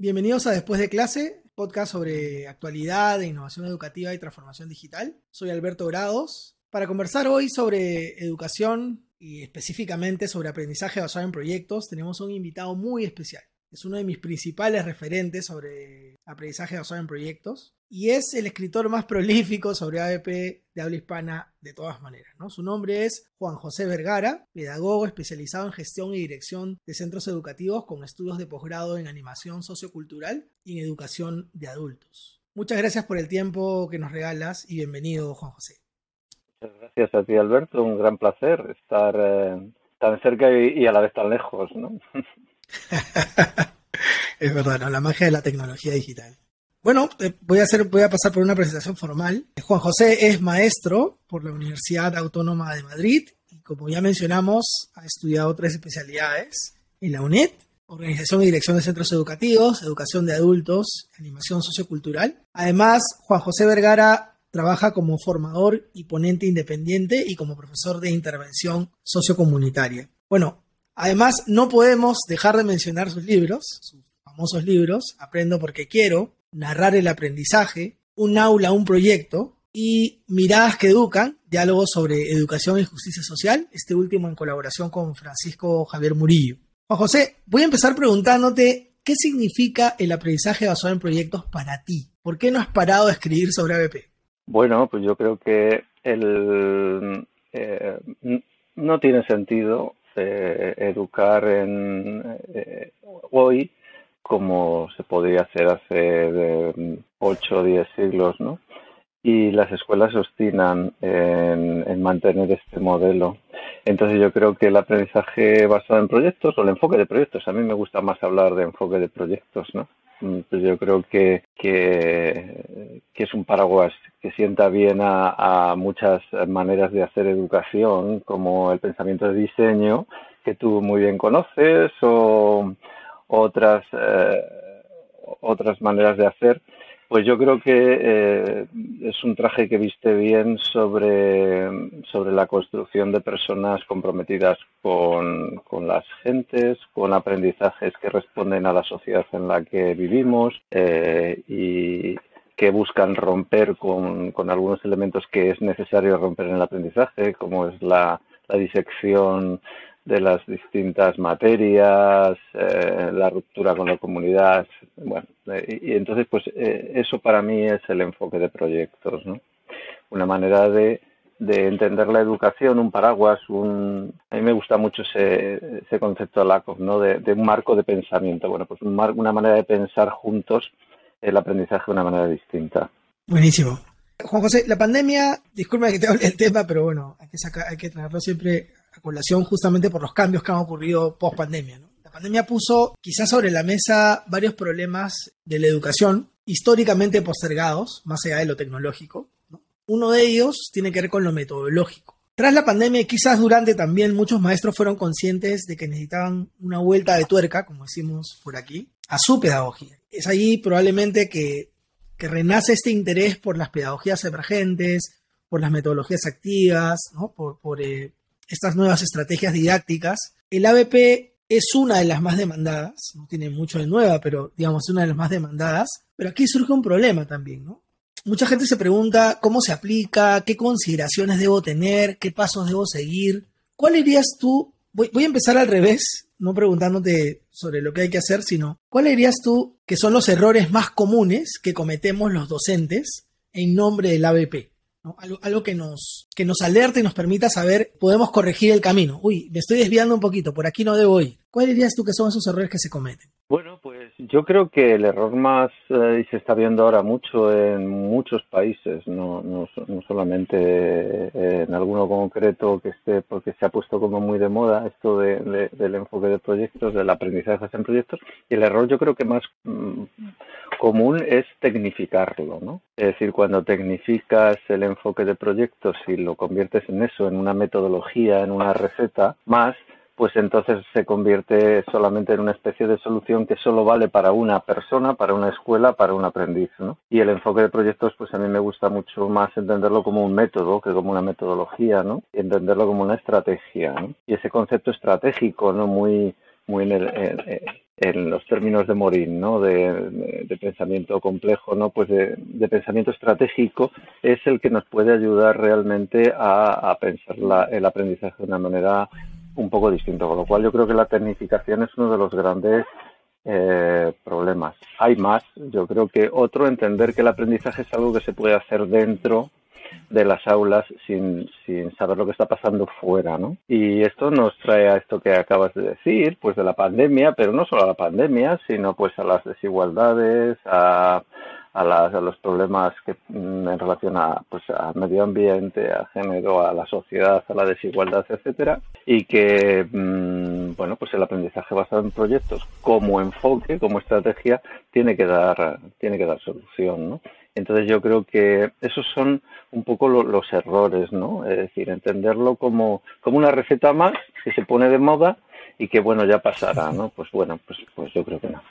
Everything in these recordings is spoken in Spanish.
Bienvenidos a Después de clase, podcast sobre actualidad, innovación educativa y transformación digital. Soy Alberto Grados. Para conversar hoy sobre educación y específicamente sobre aprendizaje basado en proyectos, tenemos un invitado muy especial. Es uno de mis principales referentes sobre aprendizaje basado en proyectos y es el escritor más prolífico sobre ABP de habla hispana de todas maneras. ¿no? Su nombre es Juan José Vergara, pedagogo especializado en gestión y dirección de centros educativos con estudios de posgrado en animación sociocultural y en educación de adultos. Muchas gracias por el tiempo que nos regalas y bienvenido, Juan José. Muchas gracias a ti, Alberto. Un gran placer estar eh, tan cerca y, a la vez tan lejos. ¿no? es verdad, la magia de la tecnología digital. Bueno, eh, voy a hacer, voy a pasar por una presentación formal. Juan José es maestro por la Universidad Autónoma de Madrid y como ya mencionamos, ha estudiado tres especialidades en la UNED, Organización y Dirección de Centros Educativos, Educación de Adultos, Animación Sociocultural. Además, Juan José Vergara trabaja como formador y ponente independiente y como profesor de intervención sociocomunitaria. Bueno, además no podemos dejar de mencionar sus libros, sus famosos libros, Aprendo porque quiero, narrar el aprendizaje, un aula, un proyecto y Miradas que Educan, diálogos sobre educación y justicia social, este último en colaboración con Francisco Javier Murillo. Juan José, voy a empezar preguntándote qué significa el aprendizaje basado en proyectos para ti. ¿Por qué no has parado de escribir sobre ABP? Bueno, pues yo creo que el, eh, no tiene sentido eh, educar en, eh, hoy como se podría hacer hace 8 o 10 siglos, ¿no? Y las escuelas se obstinan en, mantener este modelo. Entonces yo creo que el aprendizaje basado en proyectos o el enfoque de proyectos, a mí me gusta más hablar de enfoque de proyectos, ¿no? Pues yo creo que, que, es un paraguas que sienta bien a, a, muchas maneras de hacer educación, como el pensamiento de diseño, que tú muy bien conoces, o, otras, eh, otras maneras de hacer, pues yo creo que eh, es un traje que viste bien sobre, sobre la construcción de personas comprometidas con, con, las gentes, con aprendizajes que responden a la sociedad en la que vivimos eh, y que buscan romper con, con, algunos elementos que es necesario romper en el aprendizaje, como es la, la disección de las distintas materias, eh, la ruptura con la comunidad, bueno, eh, y, entonces pues eh, eso para mí es el enfoque de proyectos, ¿no? Una manera de, de entender la educación, un paraguas, un... A mí me gusta mucho ese, ese concepto de LACOF, ¿no? De, un marco de pensamiento, bueno, pues una manera de pensar juntos el aprendizaje de una manera distinta. Buenísimo. Juan José, la pandemia, disculpa que te hable el tema, pero bueno, hay que, sacar, hay que traerlo siempre a colación justamente por los cambios que han ocurrido post pandemia. La pandemia puso quizás sobre la mesa varios problemas de la educación históricamente postergados, más allá de lo tecnológico. Uno de ellos tiene que ver con lo metodológico. Tras la pandemia, quizás durante también muchos maestros fueron conscientes de que necesitaban una vuelta de tuerca, como decimos por aquí, a su pedagogía. Es ahí probablemente que, que renace este interés por las pedagogías emergentes, por las metodologías activas, ¿no? por, por, eh, estas nuevas estrategias didácticas. El ABP es una de las más demandadas, no tiene mucho de nueva, pero digamos una de las más demandadas. Pero aquí surge un problema también, ¿no? Mucha gente se pregunta cómo se aplica, qué consideraciones debo tener, qué pasos debo seguir. ¿Cuál dirías tú? Voy, voy a empezar al revés, no preguntándote sobre lo que hay que hacer, sino ¿cuál dirías tú que son los errores más comunes que cometemos los docentes en nombre del ABP? Algo, que, nos, que nos alerte y nos permita saber, podemos corregir el camino. Uy, me estoy desviando un poquito, por aquí no debo ir. ¿Cuáles dirías tú que son esos errores que se cometen? Bueno, pues yo creo que el error más, eh, y se está viendo ahora mucho en muchos países, no, no, solamente eh, en alguno concreto que esté, porque se ha puesto como muy de moda esto de, del enfoque de proyectos, del aprendizaje en proyectos, y el error yo creo que más mm, común es tecnificarlo, ¿no? Es decir, cuando tecnificas el enfoque de proyectos y lo conviertes en eso, en una metodología, en una receta, más pues entonces se convierte solamente en una especie de solución que solo vale para una persona, para una escuela, para un aprendiz. ¿no? Y el enfoque de proyectos, pues a mí me gusta mucho más entenderlo como un método que como una metodología, ¿no? Y entenderlo como una estrategia. ¿no? Y ese concepto estratégico, ¿no? Muy, muy en, el, en los términos de Morín, ¿no? De, pensamiento complejo, ¿no? Pues de, pensamiento estratégico es el que nos puede ayudar realmente a, pensar el aprendizaje de una manera un poco distinta. Con lo cual yo creo que la tecnificación es uno de los grandes eh, problemas. Hay más. Yo creo que otro, entender que el aprendizaje es algo que se puede hacer dentro de las aulas sin, sin saber lo que está pasando fuera, ¿no? Y esto nos trae a esto que acabas de decir, pues de la pandemia, pero no solo a la pandemia, sino pues a las desigualdades, a, a, las, a los problemas que mm, en relación a pues al medio ambiente, a género, a la sociedad, a la desigualdad, etcétera, y que mm, bueno pues el aprendizaje basado en proyectos como enfoque, como estrategia, tiene que dar tiene que dar solución, ¿no? Entonces yo creo que esos son un poco los errores, ¿no? Es decir, entenderlo como, como una receta más que se pone de moda y que bueno, ya pasará, ¿no? Pues bueno, pues, pues yo creo que no.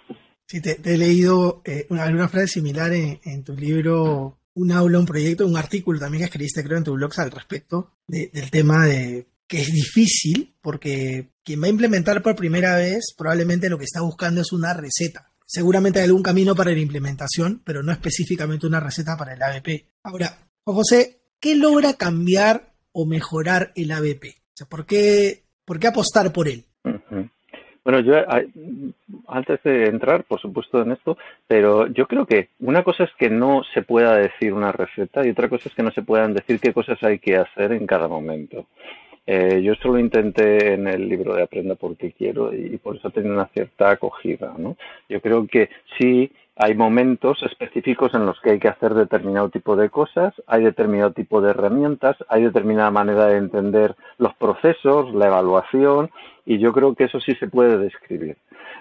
Sí, te, he leído eh, una, frase similar en, tu libro, un aula, un proyecto, un artículo también que escribiste creo en tu blog al respecto del tema de que es difícil porque quien va a implementar por primera vez probablemente lo que está buscando es una receta Seguramente hay algún camino para la implementación, pero no específicamente una receta para el ABP. Ahora, José, ¿qué logra cambiar o mejorar el ABP? O sea, ¿por qué, por qué apostar por él? Bueno, yo antes de entrar, por supuesto, en esto, pero yo creo que una cosa es que no se pueda decir una receta y otra cosa es que no se puedan decir qué cosas hay que hacer en cada momento. Eh, yo esto lo intenté en el libro de Aprenda porque quiero y, por eso tiene una cierta acogida. ¿no? Yo creo que sí hay momentos específicos en los que hay que hacer determinado tipo de cosas, hay determinado tipo de herramientas, hay determinada manera de entender los procesos, la evaluación, y yo creo que eso sí se puede describir.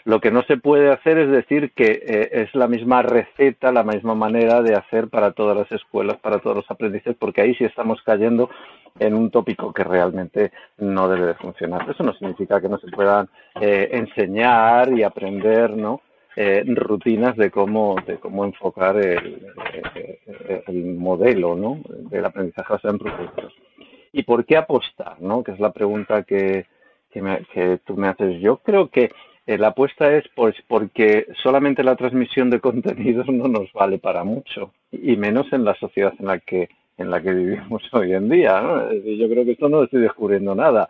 Lo que no se puede hacer es decir que eh, es la misma receta, la misma manera de hacer para todas las escuelas, para todos los aprendices, porque ahí sí estamos cayendo en un tópico que realmente no debe de funcionar. Eso no significa que no se puedan eh, enseñar y aprender, ¿no? Eh, rutinas de cómo de cómo enfocar el, modelo ¿no? del aprendizaje basado en proyectos. ¿Y por qué apostar? ¿no? Que es la pregunta que, que, tú me haces. Yo creo que eh, la apuesta es pues porque solamente la transmisión de contenidos no nos vale para mucho y menos en la sociedad en la que en la que vivimos hoy en día. ¿no? Yo creo que esto no estoy descubriendo nada.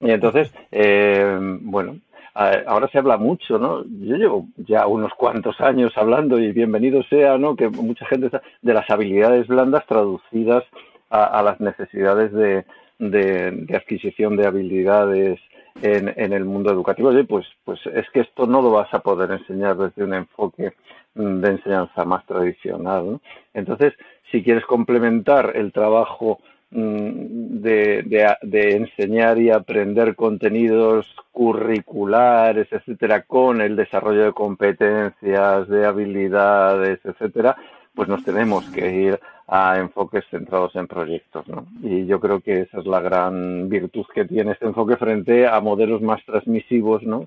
Y entonces, eh, bueno, ahora se habla mucho, ¿no? Yo llevo ya unos cuantos años hablando y bienvenido sea, ¿no? Que mucha gente está de las habilidades blandas traducidas a, las necesidades de, de, adquisición de habilidades en, en, el mundo educativo. Oye, pues, pues es que esto no lo vas a poder enseñar desde un enfoque de enseñanza más tradicional. Entonces, si quieres complementar el trabajo mm, de, de, enseñar y aprender contenidos curriculares, etcétera, con el desarrollo de competencias, de habilidades, etcétera, pues nos tenemos que ir a enfoques centrados en proyectos, ¿no? Y yo creo que esa es la gran virtud que tiene este enfoque frente a modelos más transmisivos, ¿no?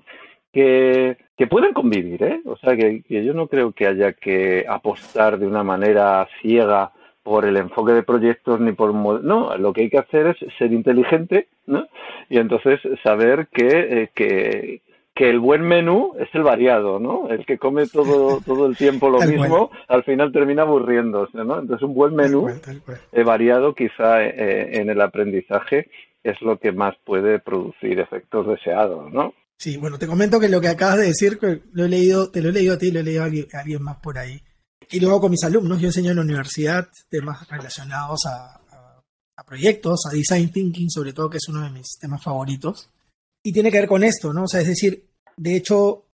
que, que pueden convivir, ¿eh? O sea, que, yo no creo que haya que apostar de una manera ciega por el enfoque de proyectos ni por no lo que hay que hacer es ser inteligente ¿no? y entonces saber que, eh, que, que el buen menú es el variado no el que come todo todo el tiempo lo mismo al final termina aburriéndose no entonces un buen menú eh, variado quizá eh, en el aprendizaje es lo que más puede producir efectos deseados no Sí, bueno, te comento que lo que acabas de decir, lo he leído, te lo he leído a ti, lo he leído a alguien, más por ahí. Y luego con mis alumnos, yo enseño en la universidad temas relacionados a, proyectos, a design thinking, sobre todo, que es uno de mis temas favoritos. Y tiene que ver con esto, ¿no? O sea, es decir, de hecho,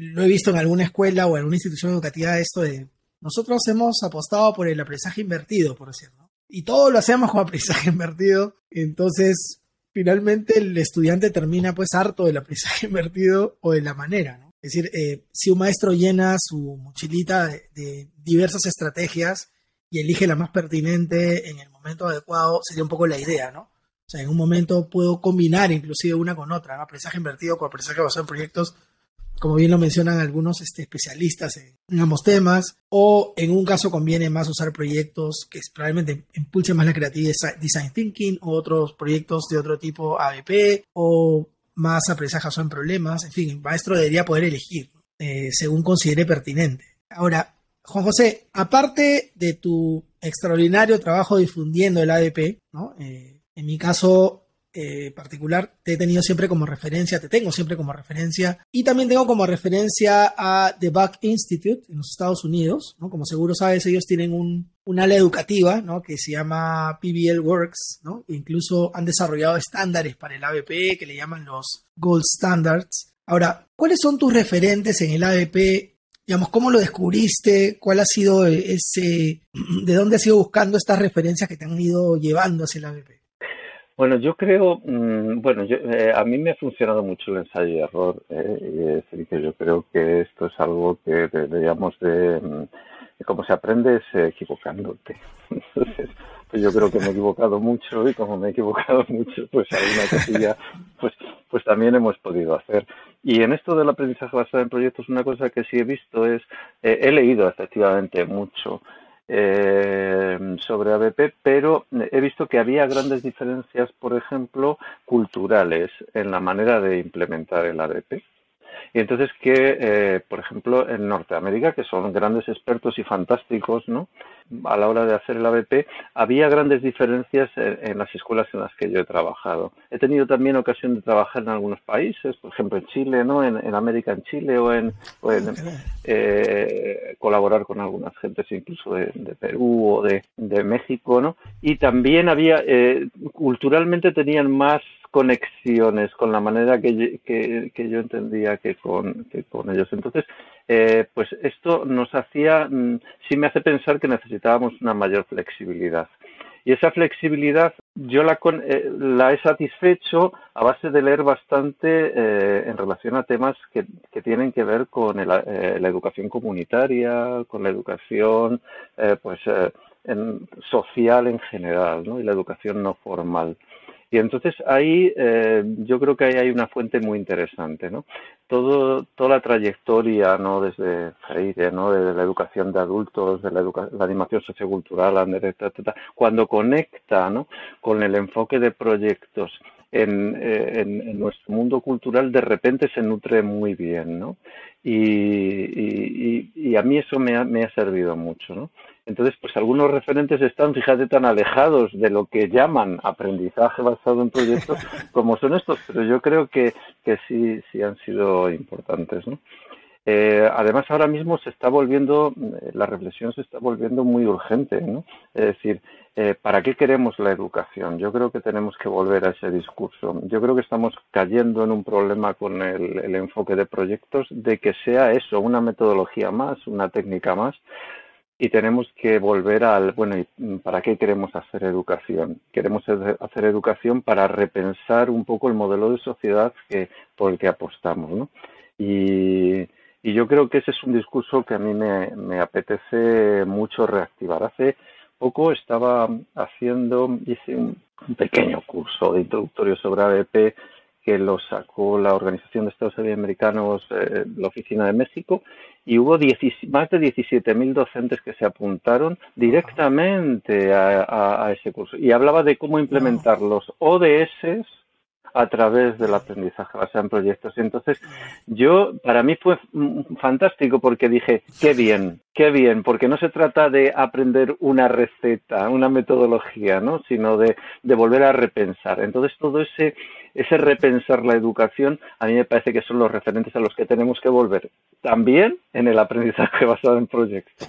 lo he visto en alguna escuela o en alguna institución educativa esto de nosotros hemos apostado por el aprendizaje invertido, por decirlo. Y todo lo hacemos con aprendizaje invertido. Entonces, finalmente el estudiante termina pues harto del aprendizaje invertido o de la manera, ¿no? Es decir, eh, si un maestro llena su mochilita de, diversas estrategias y elige la más pertinente en el momento adecuado, sería un poco la idea, ¿no? O sea, en un momento puedo combinar inclusive una con otra, ¿no? aprendizaje invertido con aprendizaje basado en proyectos como bien lo mencionan algunos este, especialistas en, ambos temas, o en un caso conviene más usar proyectos que probablemente impulsen más la creatividad design thinking, o otros proyectos de otro tipo ABP, o más aprendizaje en problemas, en fin, el maestro debería poder elegir. eh, según considere pertinente. Ahora, Juan José, aparte de tu extraordinario trabajo difundiendo el ADP, ¿no? Eh, en mi caso eh, particular te he tenido siempre como referencia, te tengo siempre como referencia y también tengo como referencia a The Buck Institute en los Estados Unidos, ¿no? Como seguro sabes, ellos tienen un, ala educativa. Que se llama PBL Works, ¿no? Incluso han desarrollado estándares para el ABP que le llaman los Gold Standards. Ahora, ¿cuáles son tus referentes en el ABP? Digamos, ¿cómo lo descubriste? ¿Cuál ha sido ese, de dónde has ido buscando estas referencias que te han ido llevando hacia el ABP? Bueno, yo creo, mm, bueno, yo, eh, a mí me ha funcionado mucho el ensayo y error, eh, y que yo creo que esto es algo que deberíamos de, mm, cómo se aprende es equivocándote. Entonces, pues yo creo que me he equivocado mucho y como me he equivocado mucho, pues alguna cosilla, pues, pues también hemos podido hacer. Y en esto del aprendizaje basado en proyectos, una cosa que sí he visto es, eh, he leído efectivamente mucho eh, sobre ABP, pero he visto que había grandes diferencias, por ejemplo, culturales en la manera de implementar el ABP. Y entonces que, eh, por ejemplo, en Norteamérica, que son grandes expertos y fantásticos, ¿no? A la hora de hacer el ABP, había grandes diferencias en, las escuelas en las que yo he trabajado. He tenido también ocasión de trabajar en algunos países, por ejemplo en Chile, ¿no? En, América, en Chile, o en, eh, colaborar con algunas gentes incluso de, Perú o de, México, ¿no? Y también había, eh, culturalmente tenían más conexiones con la manera que, que, yo entendía que con, con ellos. Entonces, eh, pues esto nos hacía, mm, sí me hace pensar que necesitábamos una mayor flexibilidad. Y esa flexibilidad yo la, eh, la he satisfecho a base de leer bastante eh, en relación a temas que, que, tienen que ver con la educación comunitaria, con la educación pues, social en general ¿no? y la educación no formal. Y entonces ahí eh, yo creo que ahí hay una fuente muy interesante, ¿no? Todo, toda la trayectoria, ¿no? Desde Freire, ¿no? De, la educación de adultos, de la, la animación sociocultural, cuando conecta, ¿no? Con el enfoque de proyectos en, eh, en, nuestro mundo cultural de repente se nutre muy bien, ¿no? Y, y, a mí eso me ha, me ha servido mucho, ¿no? Entonces, pues algunos referentes están, fíjate, tan alejados de lo que llaman aprendizaje basado en proyectos como son estos, pero yo creo que, que sí, sí han sido importantes, ¿no? Eh, además, ahora mismo se está volviendo, eh, la reflexión se está volviendo muy urgente, ¿no? Es decir, eh, ¿para qué queremos la educación? Yo creo que tenemos que volver a ese discurso. Yo creo que estamos cayendo en un problema con el, el enfoque de proyectos de que sea eso, una metodología más, una técnica más, y tenemos que volver al, bueno, ¿para qué queremos hacer educación? Queremos hacer educación para repensar un poco el modelo de sociedad que, por el que apostamos, ¿no? Y, y yo creo que ese es un discurso que a mí me, me apetece mucho reactivar. Hace poco estaba haciendo, hice un, pequeño curso de introductorio sobre ABP que lo sacó la Organización de Estados Americanos, eh, la Oficina de México, y hubo más de 17.000 docentes que se apuntaron directamente a, ese curso. Y hablaba de cómo implementar los ODS a través del aprendizaje basado en proyectos. Entonces, yo, para mí fue fantástico porque dije, qué bien, qué bien, porque no se trata de aprender una receta, una metodología, ¿no? Sino de, de volver a repensar. Entonces, todo ese, ese repensar la educación, a mí me parece que son los referentes a los que tenemos que volver. También en el aprendizaje basado en proyectos.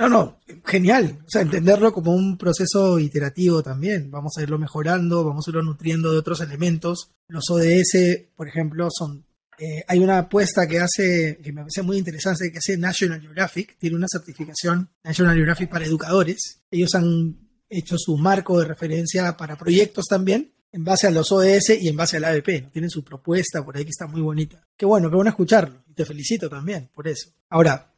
No, no, genial. O sea, entenderlo como un proceso iterativo también. Vamos a irlo mejorando, vamos a irlo nutriendo de otros elementos. Los ODS, por ejemplo, son. Eh, hay una apuesta que hace, que me parece muy interesante, que hace National Geographic. Tiene una certificación National Geographic para educadores. Ellos han hecho su marco de referencia para proyectos también, en base a los ODS y en base al ABP. Tienen su propuesta por ahí que está muy bonita. Qué bueno, qué bueno escucharlo. Y te felicito también por eso. Ahora,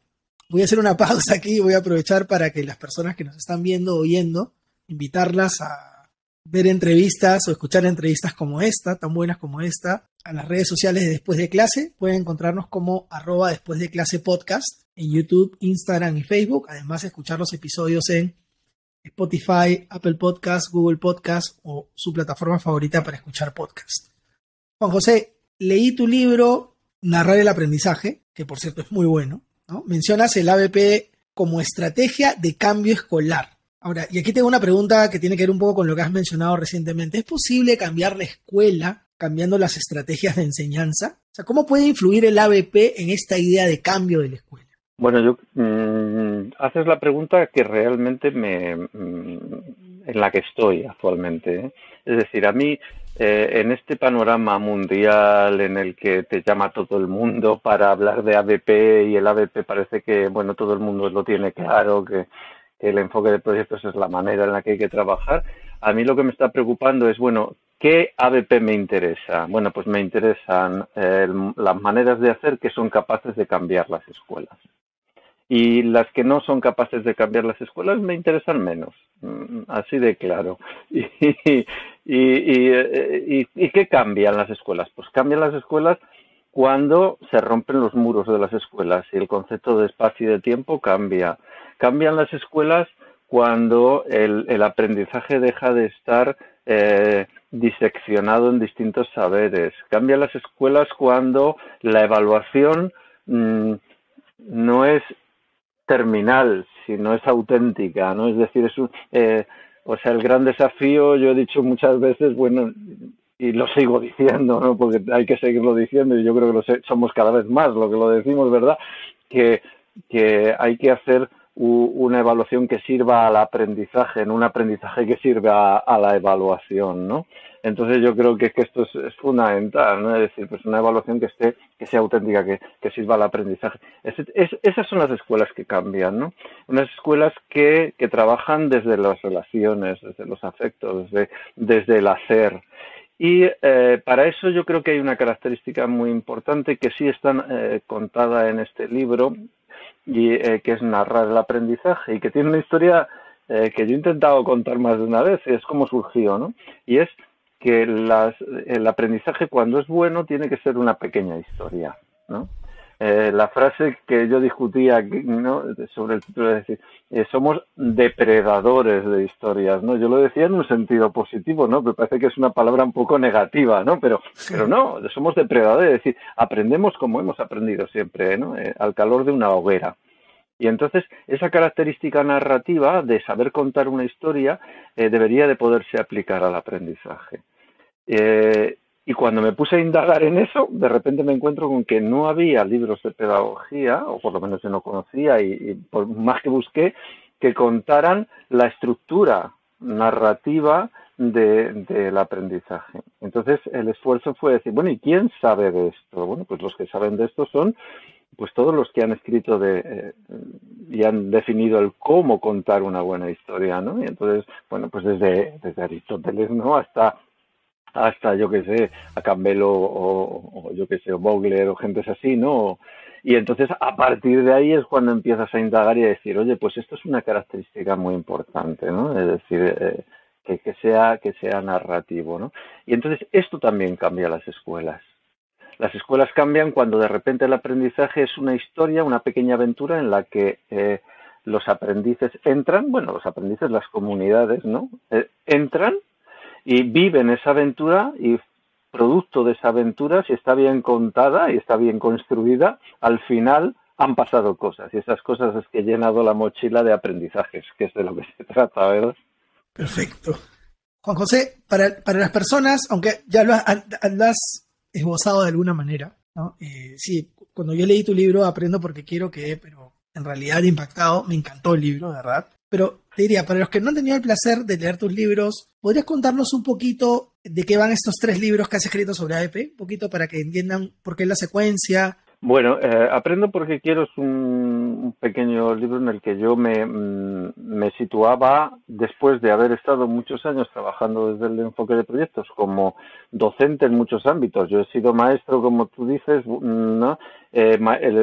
voy a hacer una pausa aquí y voy a aprovechar para que las personas que nos están viendo oyendo, invitarlas a ver entrevistas o escuchar entrevistas como esta, tan buenas como esta, a las redes sociales de Después de Clase. Pueden encontrarnos como arroba Después de Clase Podcast en YouTube, Instagram y Facebook. Además, escuchar los episodios en Spotify, Apple Podcast, Google Podcast o su plataforma favorita para escuchar podcast. Juan José, leí tu libro narrar el aprendizaje, que por cierto es muy bueno. Mencionas el ABP como estrategia de cambio escolar. Ahora, y aquí tengo una pregunta que tiene que ver un poco con lo que has mencionado recientemente. ¿Es posible cambiar la escuela cambiando las estrategias de enseñanza? O sea, ¿cómo puede influir el ABP en esta idea de cambio de la escuela? Bueno, yo mm, haces la pregunta que realmente me mm, en la que estoy actualmente. ¿eh? Es decir, a mí eh, en este panorama mundial en el que te llama todo el mundo para hablar de ABP y el ABP parece que bueno todo el mundo lo tiene claro que, el enfoque de proyectos es la manera en la que hay que trabajar. A mí lo que me está preocupando es bueno ¿Qué ABP me interesa? Bueno, pues me interesan eh, las maneras de hacer que son capaces de cambiar las escuelas y las que no son capaces de cambiar las escuelas me interesan menos, mm, así de claro. Y, y, qué cambian las escuelas? Pues cambian las escuelas cuando se rompen los muros de las escuelas y el concepto de espacio y de tiempo cambia. Cambian las escuelas cuando el, aprendizaje deja de estar eh, diseccionado en distintos saberes. Cambian las escuelas cuando la evaluación mm, no es terminal, si no es auténtica, ¿no? Es decir, es un, eh, o sea, el gran desafío, yo he dicho muchas veces, bueno, y lo sigo diciendo, ¿no? Porque hay que seguirlo diciendo y yo creo que lo somos cada vez más lo que lo decimos, ¿verdad? Que, que hay que hacer una evaluación que sirva al aprendizaje, en un aprendizaje que sirva a, la evaluación, ¿no? Entonces yo creo que, que esto es, fundamental, ¿no? Es decir, pues una evaluación que esté, que sea auténtica, que, que sirva al aprendizaje. esas son las escuelas que cambian, ¿no? Unas escuelas que, que trabajan desde las relaciones, desde los afectos, desde, desde el hacer. Y eh, para eso yo creo que hay una característica muy importante que sí está eh, contada en este libro y eh, que es narrar el aprendizaje y que tiene una historia eh, que yo he intentado contar más de una vez es como surgió, ¿no? Y es que las, el aprendizaje cuando es bueno tiene que ser una pequeña historia, ¿no? Eh, la frase que yo discutía ¿no? sobre el título es decir, eh, somos depredadores de historias, ¿no? Yo lo decía en un sentido positivo, ¿no? Me parece que es una palabra un poco negativa, ¿no? Pero, pero no, somos depredadores, es decir, aprendemos como hemos aprendido siempre, ¿no? Eh, al calor de una hoguera. Y entonces esa característica narrativa de saber contar una historia debería de poderse aplicar al aprendizaje. Eh, y cuando me puse a indagar en eso, de repente me encuentro con que no había libros de pedagogía, o por lo menos yo no conocía, y, por más que busqué, que contaran la estructura narrativa del aprendizaje. Entonces el esfuerzo fue decir, bueno, ¿y quién sabe de esto? Bueno, pues los que saben de esto son pues todos los que han escrito de, eh, y han definido el cómo contar una buena historia, ¿no? Y entonces, bueno, pues desde, desde Aristóteles, ¿no? Hasta hasta, yo que sé, a Campbell o, yo que sé, o Bogler o gentes así, ¿no? Y entonces a partir de ahí es cuando empiezas a indagar y a decir, oye, pues esto es una característica muy importante, ¿no? Es decir, eh, que, que, sea, que sea narrativo, ¿no? Y entonces esto también cambia las escuelas. Las escuelas cambian cuando de repente el aprendizaje es una historia, una pequeña aventura en la que eh, los aprendices entran, bueno, los aprendices, las comunidades, ¿no? Eh, entran y viven esa aventura y producto de esa aventura, si está bien contada y está bien construida, al final han pasado cosas y esas cosas es que he llenado la mochila de aprendizajes, que es de lo que se trata, ¿verdad? Perfecto. Juan José, para, para las personas, aunque ya lo has, esbozado de alguna manera, ¿no? Eh, sí, cuando yo leí tu libro aprendo porque quiero que, pero en realidad impactado, me encantó el libro, verdad. Pero te diría, para los que no han tenido el placer de leer tus libros, ¿podrías contarnos un poquito de qué van estos tres libros que has escrito sobre AEP? Un poquito para que entiendan por qué la secuencia, bueno, eh, Aprendo porque quiero es un, pequeño libro en el que yo me, mm, me, situaba después de haber estado muchos años trabajando desde el enfoque de proyectos como docente en muchos ámbitos. Yo he sido maestro, como tú dices, ¿no? Eh,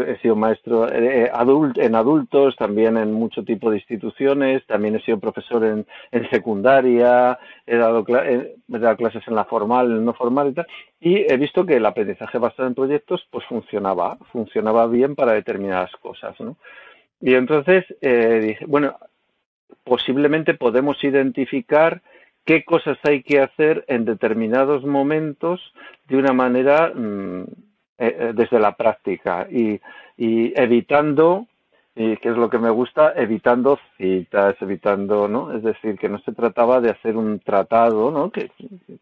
he sido maestro eh, en adultos, también en mucho tipo de instituciones, también he sido profesor en, secundaria, he dado, he dado clases en la formal, en no formal y tal, y he visto que el aprendizaje basado en proyectos pues funcionaba, funcionaba bien para determinadas cosas, ¿no? Y entonces eh, dije, bueno, posiblemente podemos identificar qué cosas hay que hacer en determinados momentos de una manera mm, desde la práctica y, evitando y que es lo que me gusta, evitando citas, evitando, ¿no? Es decir, que no se trataba de hacer un tratado, ¿no? Que,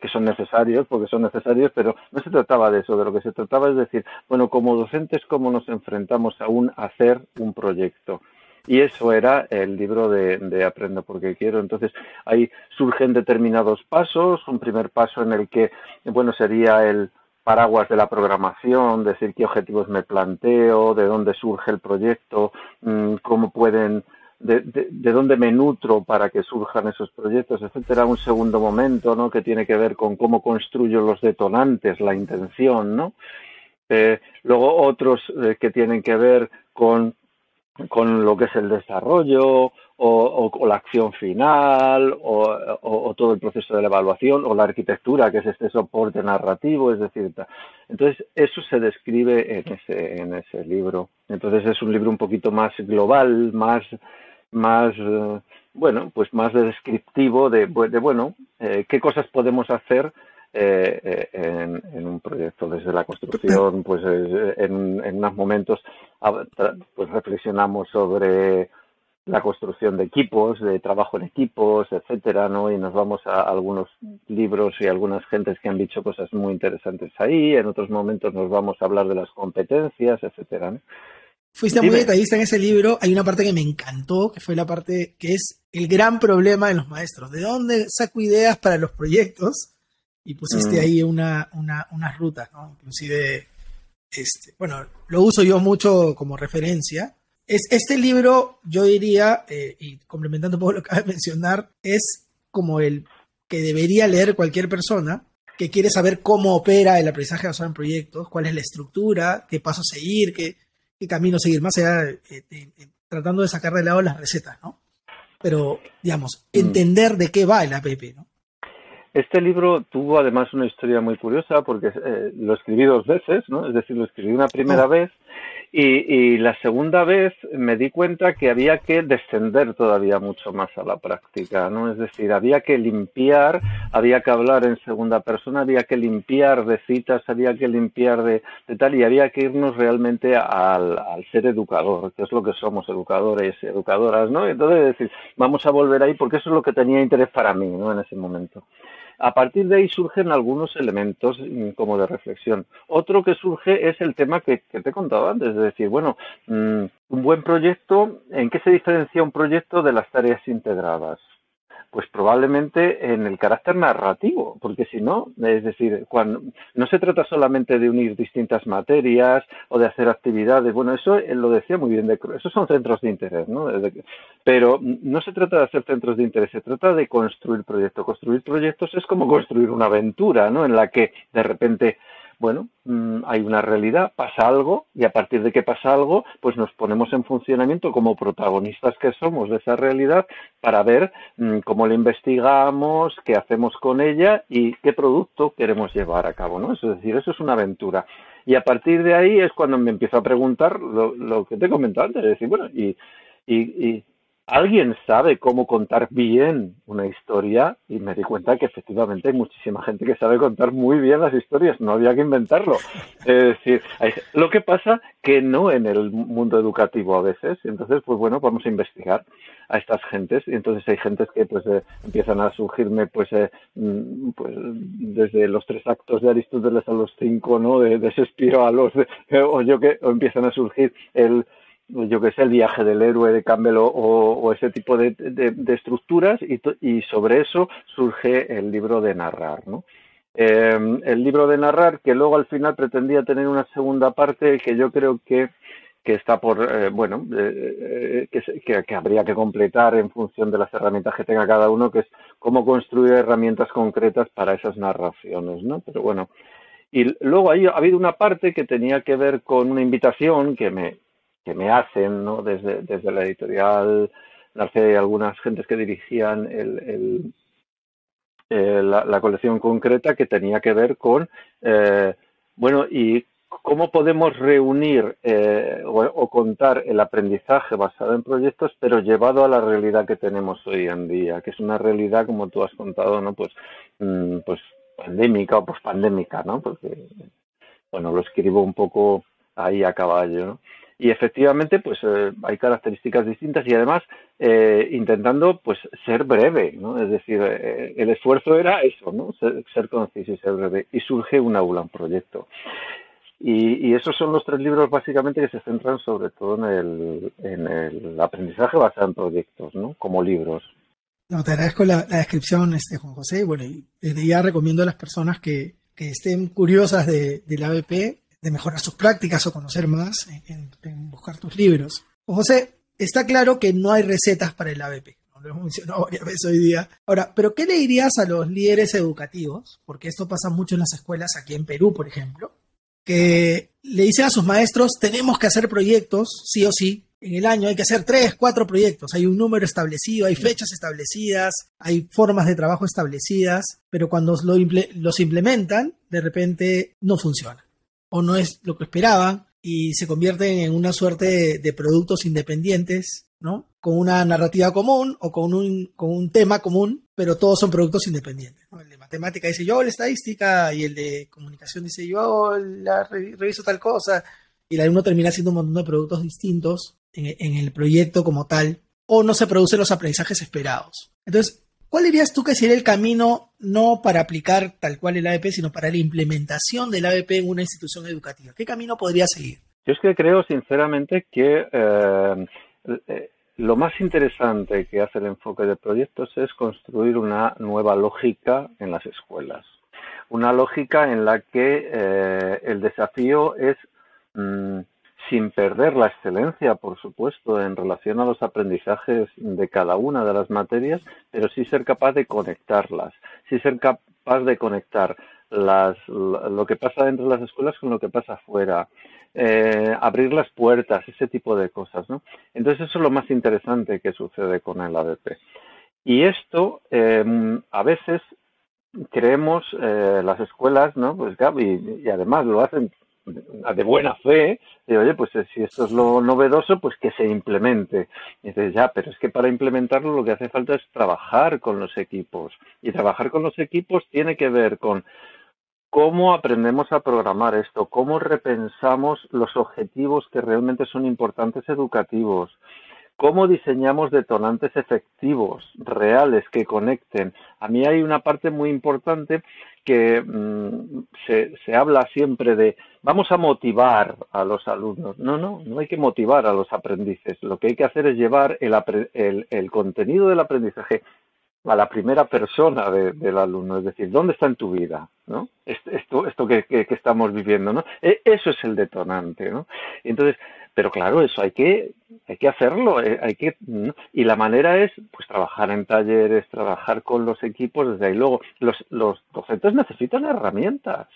que son necesarios, porque son necesarios, pero no se trataba de eso, de lo que se trataba es decir, bueno, como docentes, ¿cómo nos enfrentamos a un hacer un proyecto? Y eso era el libro de, Aprendo porque quiero. Entonces, ahí surgen determinados pasos. Un primer paso en el que, bueno, sería el, paraguas de la programación, decir qué objetivos me planteo, de dónde surge el proyecto, mm, cómo pueden, de, de, dónde me nutro para que surjan esos proyectos, etcétera. Un segundo momento, ¿no? Que tiene que ver con cómo construyo los detonantes, la intención, ¿no? Eh, luego otros eh, que tienen que ver con con lo que es el desarrollo o, la acción final o, todo el proceso de la evaluación o la arquitectura, que es este soporte narrativo, es decir, entonces eso se describe en ese, en ese libro. Entonces es un libro un poquito más global, más, más eh, bueno, pues más descriptivo de, de bueno, eh, qué cosas podemos hacer eh, en, un proyecto desde la construcción, pues en, en unos momentos pues reflexionamos sobre la construcción de equipos, de trabajo en equipos, etcétera, ¿no? Y nos vamos a algunos libros y algunas gentes que han dicho cosas muy interesantes ahí. En otros momentos nos vamos a hablar de las competencias, etcétera. ¿no? Fuiste muy detallista en ese libro. Hay una parte que me encantó, que fue la parte que es el gran problema de los maestros. ¿De dónde saco ideas para los proyectos? Y pusiste mm. ahí una, una, unas rutas, ¿no? Inclusive, este, bueno, lo uso yo mucho como referencia es, este libro, yo diría, eh, y complementando un poco lo que acabas de mencionar, es como el que debería leer cualquier persona que quiere saber cómo opera el aprendizaje basado en proyectos, cuál es la estructura, qué paso seguir, qué, camino seguir, más allá de, tratando de sacar de lado las recetas, ¿no? Pero, digamos, mm. entender de qué va el APP, ¿no? Este libro tuvo además una historia muy curiosa porque eh, lo escribí dos veces, ¿no? Es decir, lo escribí una primera oh. vez y, la segunda vez me di cuenta que había que descender todavía mucho más a la práctica, ¿no? Es decir, había que limpiar, había que hablar en segunda persona, había que limpiar de citas, había que limpiar de, tal, y había que irnos realmente al, ser educador, que es lo que somos, educadores, educadoras, ¿no? Entonces, decir, vamos a volver ahí porque eso es lo que tenía interés para mí, ¿no? En ese momento. A partir de ahí surgen algunos elementos mm, como de reflexión. Otro que surge es el tema que, te he contado antes, es decir, bueno, mm, un buen proyecto, ¿en qué se diferencia un proyecto de las tareas integradas? Pues probablemente en el carácter narrativo, porque si no, es decir, cuando no se trata solamente de unir distintas materias o de hacer actividades, bueno, eso eh, lo decía muy bien, de, esos son centros de interés, ¿no? Pero no se trata de hacer centros de interés, se trata de construir proyectos. Construir proyectos es como construir una aventura, ¿no? En la que de repente bueno, mm, hay una realidad, pasa algo y a partir de que pasa algo, pues nos ponemos en funcionamiento como protagonistas que somos de esa realidad para ver mm, cómo la investigamos, qué hacemos con ella y qué producto queremos llevar a cabo, ¿no? Es decir, eso es una aventura. Y a partir de ahí es cuando me empiezo a preguntar lo, que te he comentado antes, es decir, bueno, y ¿Alguien sabe cómo contar bien una historia? Y me di cuenta que efectivamente hay muchísima gente que sabe contar muy bien las historias, no había que inventarlo. Es decir, lo que pasa que no en el mundo educativo a veces, entonces pues bueno, vamos a investigar a estas gentes y entonces hay gentes que pues eh, empiezan a surgirme pues, eh, mm, pues desde los tres actos de Aristóteles a los cinco, ¿no? De, de a los, o yo que, o empiezan a surgir el yo que sé, el viaje del héroe de Campbell o, ese tipo de, estructuras y, sobre eso surge el libro de narrar, ¿no? Em, el libro de narrar que luego al final pretendía tener una segunda parte que yo creo que, que está por, eh, bueno, eh, eh, que, que, habría que completar en función de las herramientas que tenga cada uno, que es cómo construir herramientas concretas para esas narraciones, ¿no? Pero bueno, y luego ahí ha habido una parte que tenía que ver con una invitación que me, que me hacen, ¿no? Desde, desde la editorial Narce algunas gentes que dirigían el, eh, la, colección concreta que tenía que ver con, eh, bueno, y cómo podemos reunir eh, o, contar el aprendizaje basado en proyectos, pero llevado a la realidad que tenemos hoy en día, que es una realidad, como tú has contado, ¿no? Pues, mm, pues pandémica o pospandémica, ¿no? Porque bueno, lo escribo un poco ahí a caballo, ¿no? Y efectivamente pues eh, hay características distintas y además eh, intentando pues ser breve no es decir eh, el esfuerzo era eso no ser, conciso y ser breve. Y surge un aula proyecto. Y, esos son los tres libros básicamente que se centran sobre todo en el, en el aprendizaje basado en proyectos no como libros. Te agradezco la, descripción este Juan José. Bueno y desde ya recomiendo a las personas que, que estén curiosas de, del ABP de mejorar sus prácticas o conocer más en, buscar tus libros. José, está claro que no hay recetas para el ABP. Lo hemos mencionado varias veces hoy día. Ahora, ¿pero qué le dirías a los líderes educativos? Porque esto pasa mucho en las escuelas aquí en Perú, por ejemplo, que le dicen a sus maestros, tenemos que hacer proyectos, sí o sí, en el año hay que hacer tres, cuatro proyectos, hay un número establecido, hay fechas establecidas, hay formas de trabajo establecidas, pero cuando los implementan, de repente no funciona o no es lo que esperaban y se convierten en una suerte de, productos independientes, ¿no? Con una narrativa común o con un, con un tema común, pero todos son productos independientes. El de matemática dice yo la estadística y el de comunicación dice yo la reviso tal cosa y el alumno termina haciendo un montón de productos distintos en, en el proyecto como tal o no se producen los aprendizajes esperados. Entonces, ¿Cuál dirías tú que sería el camino no para aplicar tal cual el ABP, sino para la implementación del ABP en una institución educativa? ¿Qué camino podría seguir? Yo es que creo sinceramente que eh, eh, lo más interesante que hace el enfoque de proyectos es construir una nueva lógica en las escuelas. Una lógica en la que eh, el desafío es mm, sin perder la excelencia, por supuesto, en relación a los aprendizajes de cada una de las materias, pero sí ser capaz de conectarlas, sí ser capaz de conectar las, lo que pasa dentro de las escuelas con lo que pasa afuera, eh, abrir las puertas, ese tipo de cosas, ¿no? Entonces eso es lo más interesante que sucede con el ADP. Y esto em, a veces creemos eh, las escuelas, ¿no? Pues y, y además lo hacen de buena fe, de oye, pues eh, si esto es lo novedoso, pues que se implemente. Y dices, ya, pero es que para implementarlo lo que hace falta es trabajar con los equipos. Y trabajar con los equipos tiene que ver con cómo aprendemos a programar esto, cómo repensamos los objetivos que realmente son importantes educativos, cómo diseñamos detonantes efectivos, reales, que conecten. A mí hay una parte muy importante que mm, se, se, habla siempre de vamos a motivar a los alumnos. No, no, no hay que motivar a los aprendices. Lo que hay que hacer es llevar el, el, contenido del aprendizaje a la primera persona del alumno, es decir, ¿dónde está en tu vida? ¿no? Esto, esto que, que, que estamos viviendo, ¿no? E, eso es el detonante, ¿no? Entonces, pero claro, eso hay que, hay que hacerlo, eh, hay que, y la manera es pues trabajar en talleres, trabajar con los equipos, desde ahí. Luego, los, los docentes necesitan herramientas.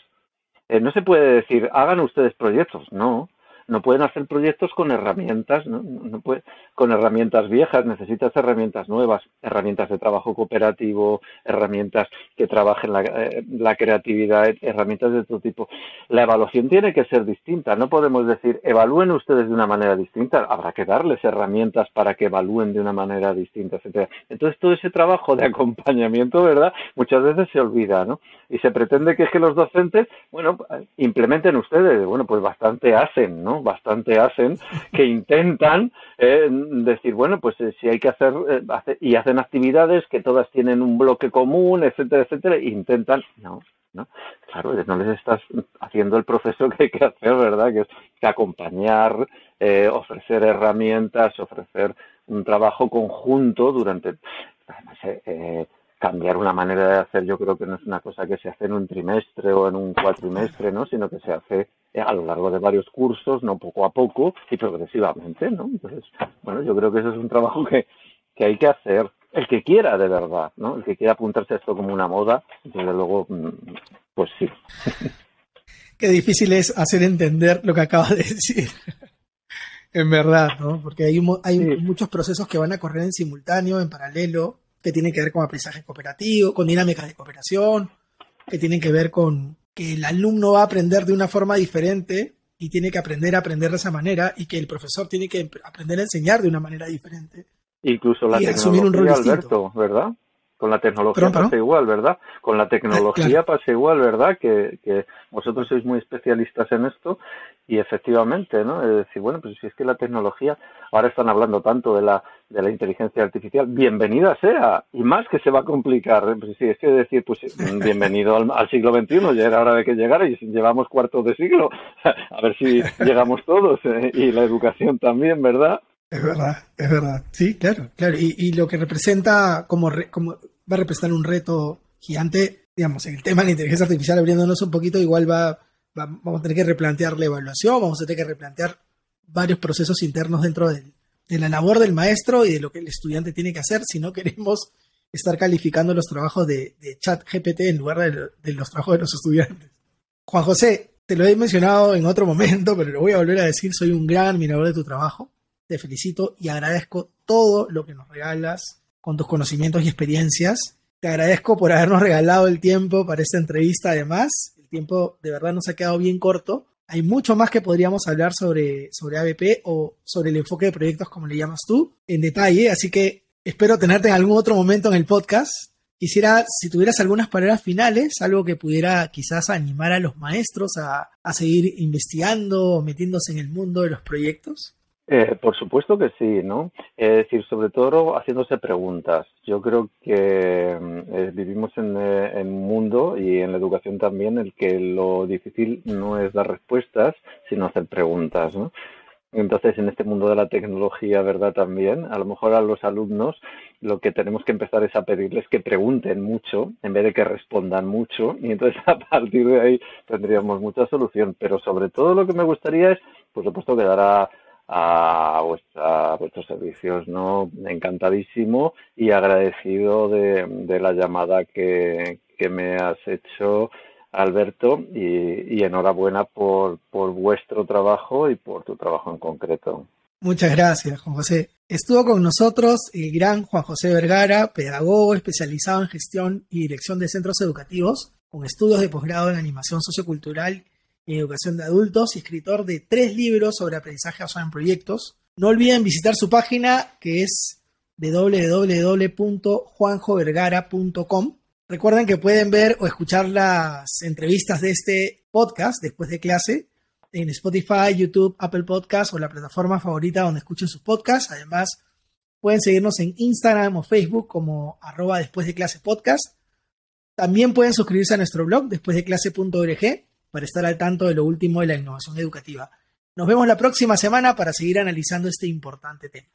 Eh, no se puede decir, hagan ustedes proyectos, no no pueden hacer proyectos con herramientas, ¿no? No puede, con herramientas viejas, necesitas herramientas nuevas, herramientas de trabajo cooperativo, herramientas que trabajen la, eh, la, creatividad, herramientas de todo tipo. La evaluación tiene que ser distinta, no podemos decir evalúen ustedes de una manera distinta, habrá que darles herramientas para que evalúen de una manera distinta, etcétera. Entonces todo ese trabajo de acompañamiento, ¿verdad? Muchas veces se olvida, ¿no? Y se pretende que es que los docentes, bueno, implementen ustedes, bueno, pues bastante hacen, ¿no? Bastante hacen, que intentan eh, decir, bueno, pues eh, si hay que hacer, eh, y hacen actividades que todas tienen un bloque común, etcétera, etcétera, e intentan, no, ¿no? Claro, no les estás haciendo el proceso que hay que hacer, ¿verdad? Que es acompañar, ofrecer herramientas, ofrecer un trabajo conjunto durante, eh, cambiar una manera de hacer yo creo que no es una cosa que se hace en un trimestre o en un cuatrimestre, ¿no? Sino que se hace a lo largo de varios cursos, no poco a poco y progresivamente, ¿no? Entonces, bueno, yo creo que eso es un trabajo que, que hay que hacer. El que quiera de verdad, ¿no? El que quiera apuntarse a esto como una moda, desde luego, mm, pues sí. Qué difícil es hacer entender lo que acaba de decir. en verdad, ¿no? Porque hay, hay muchos procesos que van a correr en simultáneo, en paralelo, que tienen que ver con aprendizaje cooperativo, con dinámicas de cooperación, que tienen que ver con que el alumno va a aprender de una forma diferente y tiene que aprender a aprender de esa manera y que el profesor tiene que aprender a enseñar de una manera diferente. Incluso la tecnología, Alberto, ¿verdad? Con la tecnología pasa igual, ¿verdad? Con la tecnología ah, pasa igual, ¿verdad? Que, que vosotros sois muy especialistas en esto y efectivamente, ¿no? Es decir, bueno, pues si es que la tecnología, ahora están hablando tanto de la, de la inteligencia artificial, bienvenida sea, y más que se va a complicar. ¿eh? Pues sí, es que decir, pues bienvenido al, siglo XXI, ya era hora de que llegara y llevamos cuartos de siglo, a ver si llegamos todos, ¿eh? y la educación también, ¿verdad? Es verdad, es verdad. Sí, claro, claro. Y, y lo que representa, como, como va a representar un reto gigante, digamos, en el tema de la inteligencia artificial, abriéndonos un poquito, igual va vamos a tener que replantear la evaluación, vamos a tener que replantear varios procesos internos dentro de, la labor del maestro y de lo que el estudiante tiene que hacer si no queremos estar calificando los trabajos de, chat GPT en lugar de, los trabajos de los estudiantes. Juan José, te lo he mencionado en otro momento, pero lo voy a volver a decir, soy un gran admirador de tu trabajo. Te felicito y agradezco todo lo que nos regalas con tus conocimientos y experiencias. Te agradezco por habernos regalado el tiempo para esta entrevista además tiempo de verdad nos ha quedado bien corto. Hay mucho más que podríamos hablar sobre, sobre ABP o sobre el enfoque de proyectos, como le llamas tú, en detalle. Así que espero tenerte en algún otro momento en el podcast. Quisiera, si tuvieras algunas palabras finales, algo que pudiera quizás animar a los maestros a, a seguir investigando o metiéndose en el mundo de los proyectos. Eh, por supuesto que sí, ¿no? Es decir, sobre todo haciéndose preguntas. Yo creo que mm, eh, vivimos eh, en, un mundo y en la educación también el que lo difícil no es dar respuestas, sino hacer preguntas, ¿no? Entonces, en este mundo de la tecnología, ¿verdad? También, a lo mejor a los alumnos lo que tenemos que empezar es a pedirles que pregunten mucho en vez de que respondan mucho y entonces a partir de ahí tendríamos mucha solución. Pero sobre todo lo que me gustaría es, por supuesto, quedar a vuestros servicios. Encantadísimo y agradecido de, la llamada que, me has hecho, Alberto, y, enhorabuena por, por vuestro trabajo y por tu trabajo en concreto. Muchas gracias, Juan José. Estuvo con nosotros el gran Juan José Vergara, pedagogo especializado en gestión y dirección de centros educativos, con estudios de posgrado en animación sociocultural educación de adultos y escritor de tres libros sobre aprendizaje basado en proyectos. No olviden visitar su página que es www.juanjovergara.com. Recuerden que pueden ver o escuchar las entrevistas de este podcast después de clase en Spotify, YouTube, Apple Podcasts o la plataforma favorita donde escuchen sus podcasts. Además, pueden seguirnos en Instagram o Facebook como arroba después de clase podcast. También pueden suscribirse a nuestro blog después de clase.org para estar al tanto de lo último de la innovación educativa. Nos vemos la próxima semana para seguir analizando este importante tema.